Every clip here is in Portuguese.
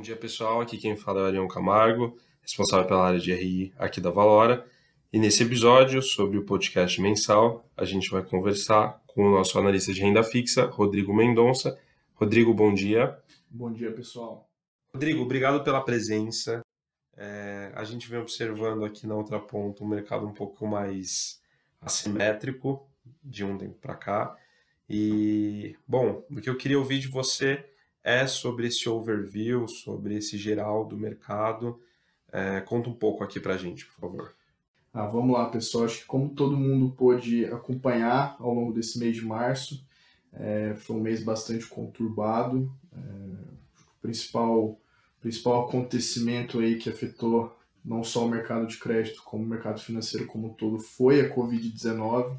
Bom dia, pessoal. Aqui quem fala é o Arião Camargo, responsável pela área de RI aqui da Valora. E nesse episódio sobre o podcast mensal, a gente vai conversar com o nosso analista de renda fixa, Rodrigo Mendonça. Rodrigo, bom dia. Bom dia, pessoal. Rodrigo, obrigado pela presença. É, a gente vem observando aqui na outra ponta um mercado um pouco mais assimétrico de um tempo para cá. E, bom, o que eu queria ouvir de você é sobre esse overview, sobre esse geral do mercado. É, conta um pouco aqui para a gente, por favor. Ah, vamos lá, pessoal. Acho que como todo mundo pôde acompanhar ao longo desse mês de março, é, foi um mês bastante conturbado. É, o principal, principal acontecimento aí que afetou não só o mercado de crédito, como o mercado financeiro como um todo, foi a Covid-19.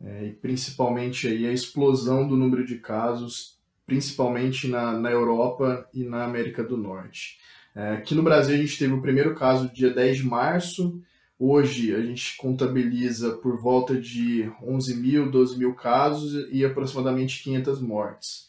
É, e principalmente aí a explosão do número de casos, principalmente na, na Europa e na América do Norte. É, aqui no Brasil a gente teve o primeiro caso dia 10 de março, Hoje a gente contabiliza por volta de 11 mil, 12 mil casos e aproximadamente 500 mortes.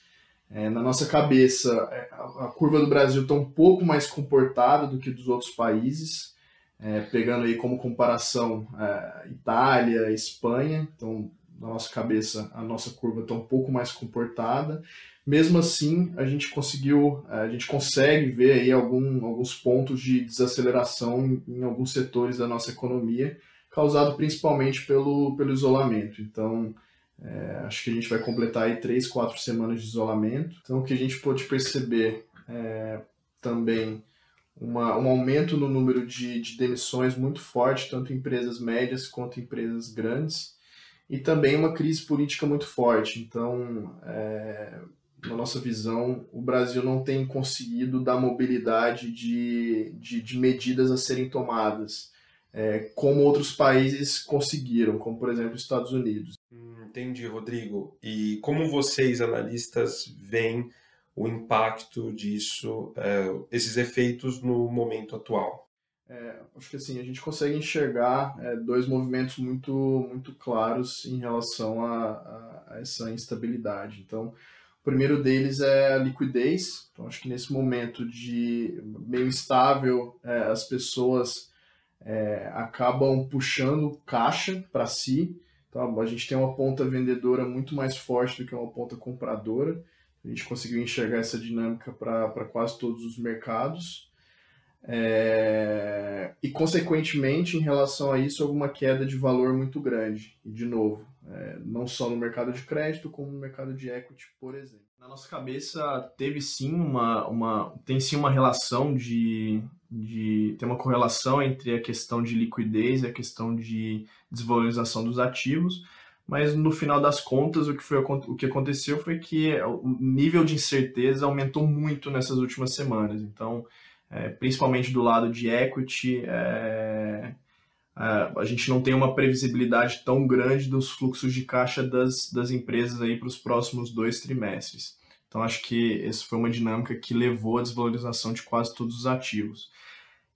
É, na nossa cabeça, é, a curva do Brasil está um pouco mais comportada do que dos outros países, é, pegando aí como comparação é, Itália, Espanha. Então, na nossa cabeça, a nossa curva está um pouco mais comportada. Mesmo assim, a gente conseguiu, a gente consegue ver aí algum, alguns pontos de desaceleração em, em alguns setores da nossa economia, causado principalmente pelo, pelo isolamento. Então, é, acho que a gente vai completar aí três, quatro semanas de isolamento. Então, o que a gente pôde perceber é, também uma, um aumento no número de, de demissões muito forte, tanto em empresas médias quanto em empresas grandes, e também uma crise política muito forte. Então, é, na nossa visão, o Brasil não tem conseguido dar mobilidade de, de, de medidas a serem tomadas, é, como outros países conseguiram, como por exemplo os Estados Unidos. Hum, entendi, Rodrigo. E como vocês, analistas, veem o impacto disso, é, esses efeitos no momento atual? É, acho que assim, a gente consegue enxergar é, dois movimentos muito, muito claros em relação a, a, a essa instabilidade. Então, o primeiro deles é a liquidez. Então, acho que nesse momento de meio instável, é, as pessoas é, acabam puxando caixa para si. Então, a gente tem uma ponta vendedora muito mais forte do que uma ponta compradora. A gente conseguiu enxergar essa dinâmica para quase todos os mercados. É, e, consequentemente, em relação a isso, houve uma queda de valor muito grande. E, de novo, é, não só no mercado de crédito, como no mercado de equity, por exemplo. Na nossa cabeça, teve sim uma, uma tem sim uma relação de, de. tem uma correlação entre a questão de liquidez e a questão de desvalorização dos ativos. Mas no final das contas, o que, foi, o que aconteceu foi que o nível de incerteza aumentou muito nessas últimas semanas. Então, é, principalmente do lado de equity, é, a gente não tem uma previsibilidade tão grande dos fluxos de caixa das, das empresas aí para os próximos dois trimestres. Então, acho que essa foi uma dinâmica que levou à desvalorização de quase todos os ativos.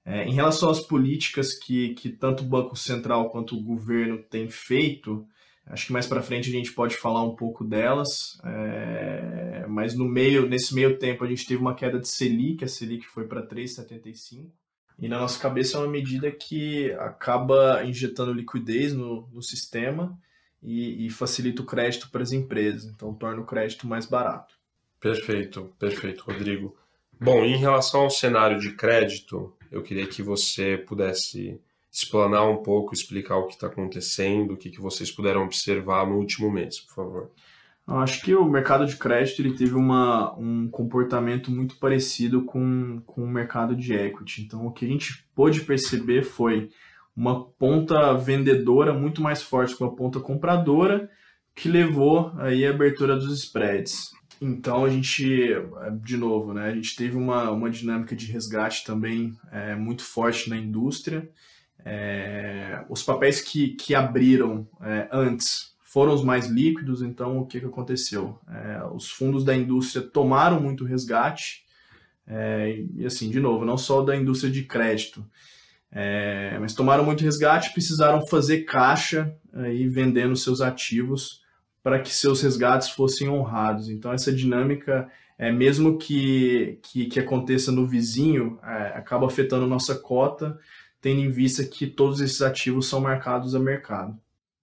É, em relação às políticas que, que tanto o Banco Central quanto o governo têm feito, acho que mais para frente a gente pode falar um pouco delas, é, mas no meio, nesse meio tempo a gente teve uma queda de Selic, a Selic foi para 3,75, e na nossa cabeça é uma medida que acaba injetando liquidez no, no sistema e, e facilita o crédito para as empresas, então torna o crédito mais barato. Perfeito, perfeito, Rodrigo. Bom, em relação ao cenário de crédito, eu queria que você pudesse explanar um pouco, explicar o que está acontecendo, o que, que vocês puderam observar no último mês, por favor. Eu acho que o mercado de crédito ele teve uma, um comportamento muito parecido com, com o mercado de equity. Então, o que a gente pôde perceber foi uma ponta vendedora muito mais forte que uma ponta compradora, que levou aí a abertura dos spreads. Então a gente, de novo, né, a gente teve uma, uma dinâmica de resgate também é, muito forte na indústria. É, os papéis que, que abriram é, antes foram os mais líquidos, então o que, que aconteceu? É, os fundos da indústria tomaram muito resgate, é, e assim, de novo, não só da indústria de crédito, é, mas tomaram muito resgate precisaram fazer caixa aí vendendo seus ativos para que seus resgates fossem honrados. Então essa dinâmica é, mesmo que, que, que aconteça no vizinho, é, acaba afetando nossa cota, tendo em vista que todos esses ativos são marcados a mercado.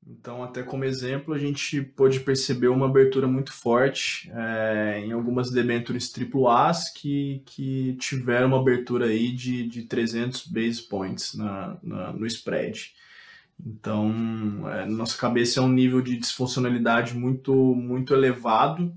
Então, até como exemplo, a gente pôde perceber uma abertura muito forte é, em algumas debêntures AAAs que, que tiveram uma abertura aí de, de 300 base points na, na no spread. Então, é, na nossa cabeça é um nível de disfuncionalidade muito, muito elevado.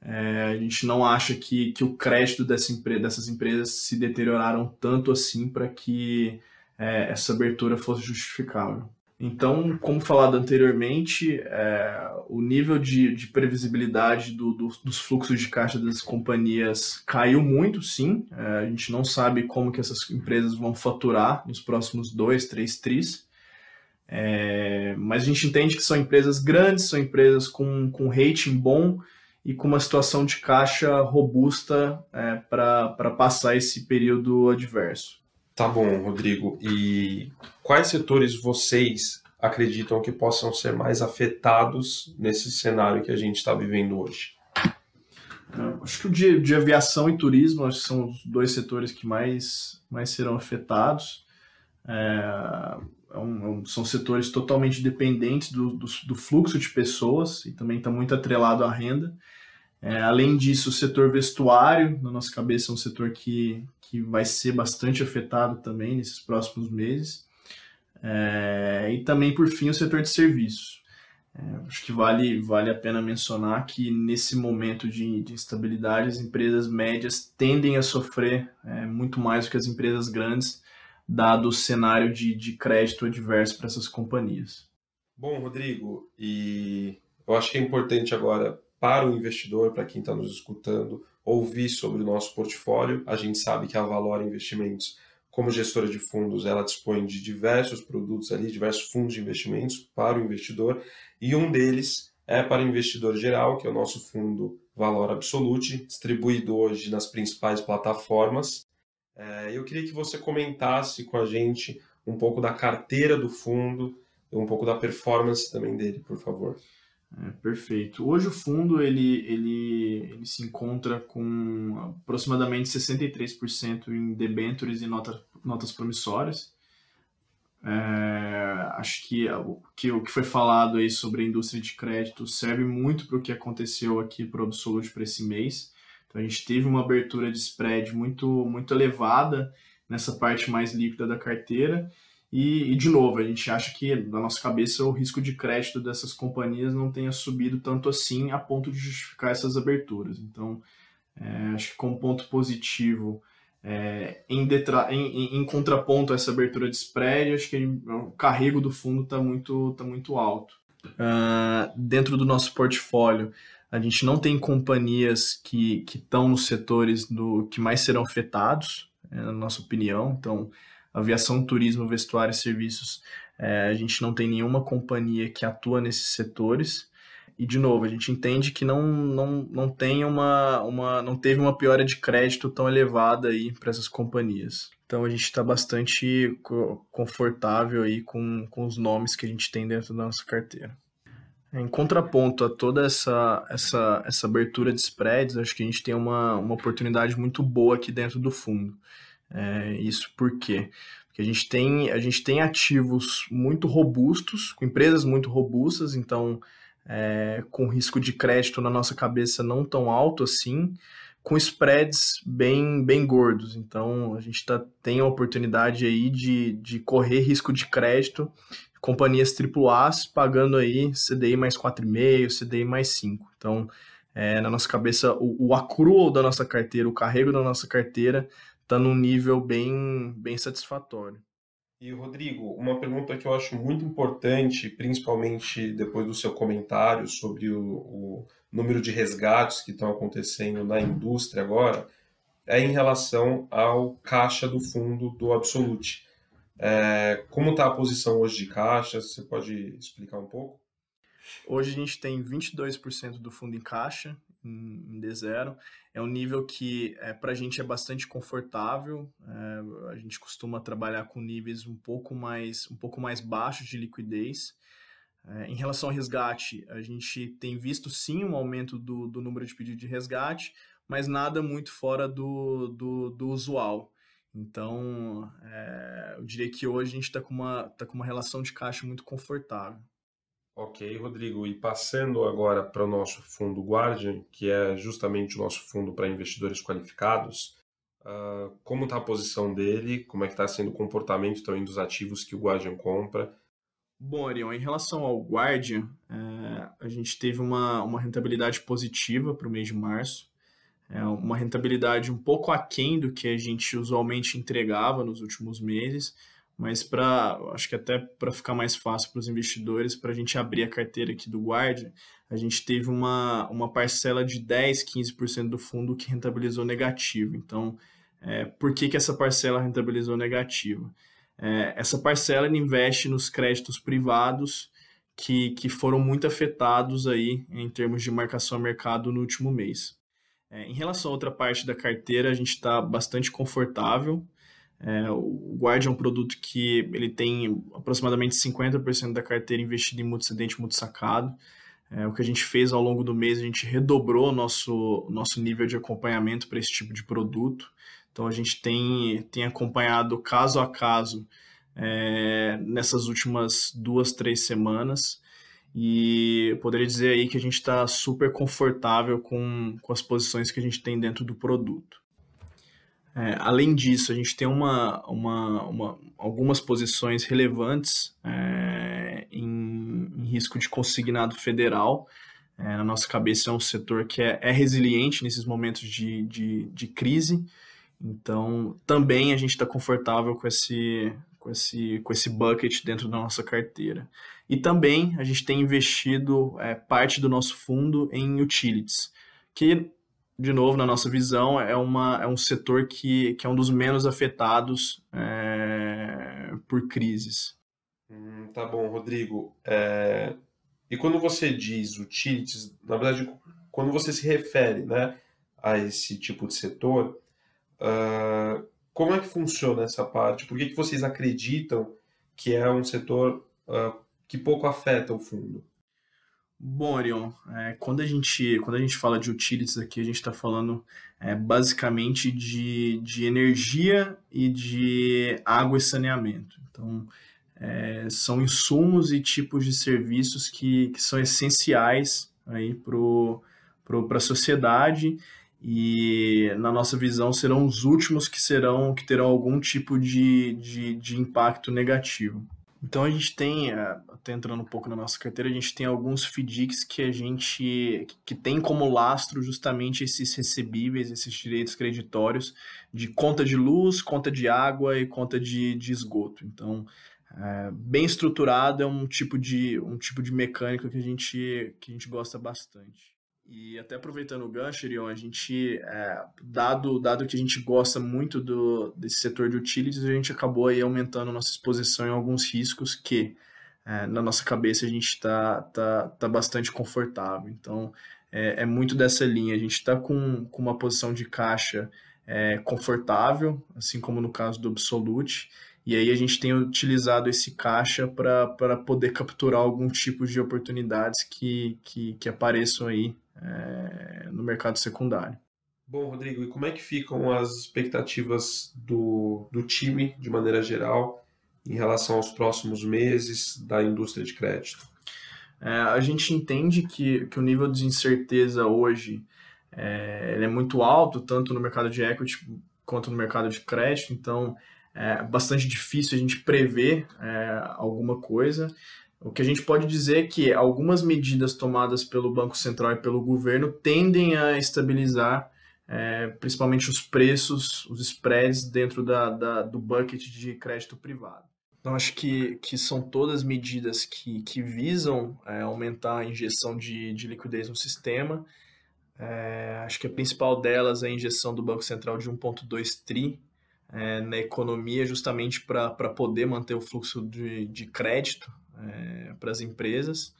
É, a gente não acha que, que o crédito dessa empre dessas empresas se deterioraram tanto assim para que é, essa abertura fosse justificável. Então, como falado anteriormente, é, o nível de, de previsibilidade do, do, dos fluxos de caixa das companhias caiu muito, sim. É, a gente não sabe como que essas empresas vão faturar nos próximos dois, três tris. É, mas a gente entende que são empresas grandes, são empresas com, com rating bom e com uma situação de caixa robusta é, para passar esse período adverso. Tá bom, Rodrigo. E quais setores vocês acreditam que possam ser mais afetados nesse cenário que a gente está vivendo hoje? É, acho que o de, de, aviação e turismo são os dois setores que mais, mais serão afetados. É, é um, é são setores totalmente dependentes do, do, do, fluxo de pessoas e também está muito atrelado à renda. É, além disso, o setor vestuário, na nossa cabeça, é um setor que, que vai ser bastante afetado também nesses próximos meses. É, e também, por fim, o setor de serviços. É, acho que vale, vale a pena mencionar que nesse momento de, de instabilidade, as empresas médias tendem a sofrer é, muito mais do que as empresas grandes, dado o cenário de, de crédito adverso para essas companhias. Bom, Rodrigo, e eu acho que é importante agora para o investidor, para quem está nos escutando, ouvir sobre o nosso portfólio. A gente sabe que a Valora Investimentos, como gestora de fundos, ela dispõe de diversos produtos ali, diversos fundos de investimentos para o investidor, e um deles é para investidor geral, que é o nosso fundo Valor Absolute, distribuído hoje nas principais plataformas. É, eu queria que você comentasse com a gente um pouco da carteira do fundo, um pouco da performance também dele, por favor. É, perfeito. Hoje o fundo ele, ele, ele se encontra com aproximadamente 63% em debentures e nota, notas promissórias. É, acho que o, que o que foi falado aí sobre a indústria de crédito serve muito para o que aconteceu aqui para o Absolute para esse mês. Então a gente teve uma abertura de spread muito, muito elevada nessa parte mais líquida da carteira e, e, de novo, a gente acha que, na nossa cabeça, o risco de crédito dessas companhias não tenha subido tanto assim a ponto de justificar essas aberturas. Então, é, acho que como ponto positivo, é, em, detra... em, em, contraponto a essa abertura de spread, acho que o carrego do fundo está muito, tá muito alto. Uh, dentro do nosso portfólio, a gente não tem companhias que estão nos setores do, que mais serão afetados, é, na nossa opinião. Então, aviação, turismo, vestuário e serviços, é, a gente não tem nenhuma companhia que atua nesses setores. E, de novo, a gente entende que não, não, não, tem uma, uma, não teve uma piora de crédito tão elevada aí para essas companhias. Então, a gente está bastante confortável aí com, com os nomes que a gente tem dentro da nossa carteira. Em contraponto a toda essa, essa, essa abertura de spreads, acho que a gente tem uma, uma oportunidade muito boa aqui dentro do fundo. É, isso por quê? Porque a gente, tem, a gente tem ativos muito robustos, com empresas muito robustas, então é, com risco de crédito na nossa cabeça não tão alto assim, com spreads bem, bem gordos. Então a gente tá, tem a oportunidade aí de, de correr risco de crédito, companhias AAA pagando aí CDI mais 4,5, CDI mais 5. Então, é, na nossa cabeça, o, o da nossa carteira, o carrego da nossa carteira está num nível bem, bem satisfatório. E, Rodrigo, uma pergunta que eu acho muito importante, principalmente depois do seu comentário sobre o, o número de resgates que estão acontecendo na indústria agora, é em relação ao caixa do fundo do Absolute. É, como está a posição hoje de caixa? Você pode explicar um pouco? Hoje a gente tem 22% do fundo em caixa, em, D0. É um nível que é, para a gente é bastante confortável. É, a gente costuma trabalhar com níveis um pouco mais, um pouco mais baixos de liquidez. É, em relação ao resgate, a gente tem visto sim um aumento do, do número de pedidos de resgate, mas nada muito fora do, do, do usual. Então, eu diria que hoje a gente está com, uma, tá com uma relação de caixa muito confortável. Ok, Rodrigo. E passando agora para o nosso fundo Guardian, que é justamente o nosso fundo para investidores qualificados, uh, como está a posição dele? Como é que está sendo o comportamento também dos ativos que o Guardian compra? Bom, Arion, em relação ao Guardian, é, a gente teve uma, uma rentabilidade positiva para o mês de março é uma rentabilidade um pouco aquém do que a gente usualmente entregava nos últimos meses, mas para acho que até para ficar mais fácil para os investidores, para a gente abrir a carteira aqui do Guard, a gente teve uma, uma parcela de 10, 15% do fundo que rentabilizou negativo. Então, é, por que, que essa parcela rentabilizou negativo? É, essa parcela investe nos créditos privados que, que foram muito afetados aí em termos de marcação a mercado no último mês. É, em relação a outra parte da carteira, a gente está bastante confortável. É, o Guard é um produto que ele tem aproximadamente 50% da carteira investida em multicedente multisacado. É, o que a gente fez ao longo do mês, a gente redobrou nosso, nosso nível de acompanhamento para esse tipo de produto. Então a gente tem, tem acompanhado caso a caso é, nessas últimas duas, três semanas. E eu poderia dizer aí que a gente está super confortável com, com as posições que a gente tem dentro do produto. É, além disso, a gente tem uma, uma, uma algumas posições relevantes é, em, em, risco de consignado federal. É, na nossa cabeça é um setor que é, é resiliente nesses momentos de, de, de crise. Então, também a gente está confortável com esse, com, esse, com esse bucket dentro da nossa carteira. E também a gente tem investido é, parte do nosso fundo em utilities, que, de novo, na nossa visão, é, uma, é um setor que, que é um dos menos afetados é, por crises. Hum, tá bom, Rodrigo. É... E quando você diz utilities, na verdade, quando você se refere né, a esse tipo de setor, uh, como é que funciona essa parte? Por que, que vocês acreditam que é um setor uh, que pouco afeta o fundo? Bom, Arion, é, quando, a gente, quando a gente fala de utilities aqui, a gente está falando é, basicamente de, de energia e de água e saneamento. Então, é, são insumos e tipos de serviços que, que são essenciais para a sociedade e na nossa visão serão os últimos que serão que terão algum tipo de, de, de impacto negativo. Então a gente tem, é, até entrando um pouco na nossa carteira, a gente tem alguns FDICs que a gente que tem como lastro justamente esses recebíveis, esses direitos creditórios de conta de luz, conta de água e conta de, de esgoto. Então, é, bem estruturado é um tipo de um tipo de mecânica que a gente que a gente gosta bastante. E até aproveitando o gancho, Irion, a gente, é, dado, dado que a gente gosta muito do, desse setor de utilities, a gente acabou aí aumentando nossa exposição em alguns riscos que, é, na nossa cabeça, a gente está tá, tá bastante confortável. Então, é, é muito dessa linha. A gente está com, com uma posição de caixa é, confortável, assim como no caso do Absolute, e aí a gente tem utilizado esse caixa para poder capturar algum tipo de oportunidades que, que, que apareçam aí é, no mercado secundário. Bom, Rodrigo, e como é que ficam as expectativas do, do time, de maneira geral, em relação aos próximos meses da indústria de crédito? É, a gente entende que, que o nível de incerteza hoje é, é muito alto, tanto no mercado de equity quanto no mercado de crédito, então é bastante difícil a gente prever é, alguma coisa. O que a gente pode dizer é que algumas medidas tomadas pelo Banco Central e pelo governo tendem a estabilizar é, principalmente os preços, os spreads dentro da, da, do bucket de crédito privado. Então, acho que, que são todas medidas que, que visam é, aumentar a injeção de, de liquidez no sistema. É, acho que a principal delas é a injeção do Banco Central de 1,2 tri é, na economia, justamente para poder manter o fluxo de, de crédito é, para as empresas.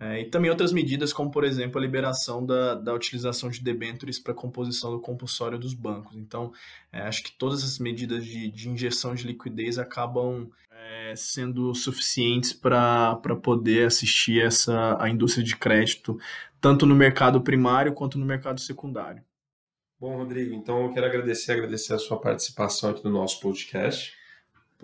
É, e também outras medidas, como por exemplo a liberação da, da utilização de debêntures para composição do compulsório dos bancos. Então, é, acho que todas essas medidas de, de injeção de liquidez acabam é, sendo suficientes para poder assistir essa, a indústria de crédito, tanto no mercado primário quanto no mercado secundário. Bom, Rodrigo, então eu quero agradecer, agradecer a sua participação aqui no nosso podcast.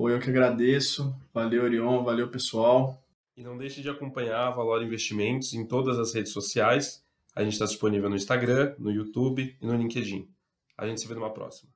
Pô, eu que agradeço. Valeu, Orion, valeu, pessoal. E não deixe de acompanhar a Valor Investimentos em todas as redes sociais. A gente está disponível no Instagram, no YouTube e no LinkedIn. A gente se vê numa próxima.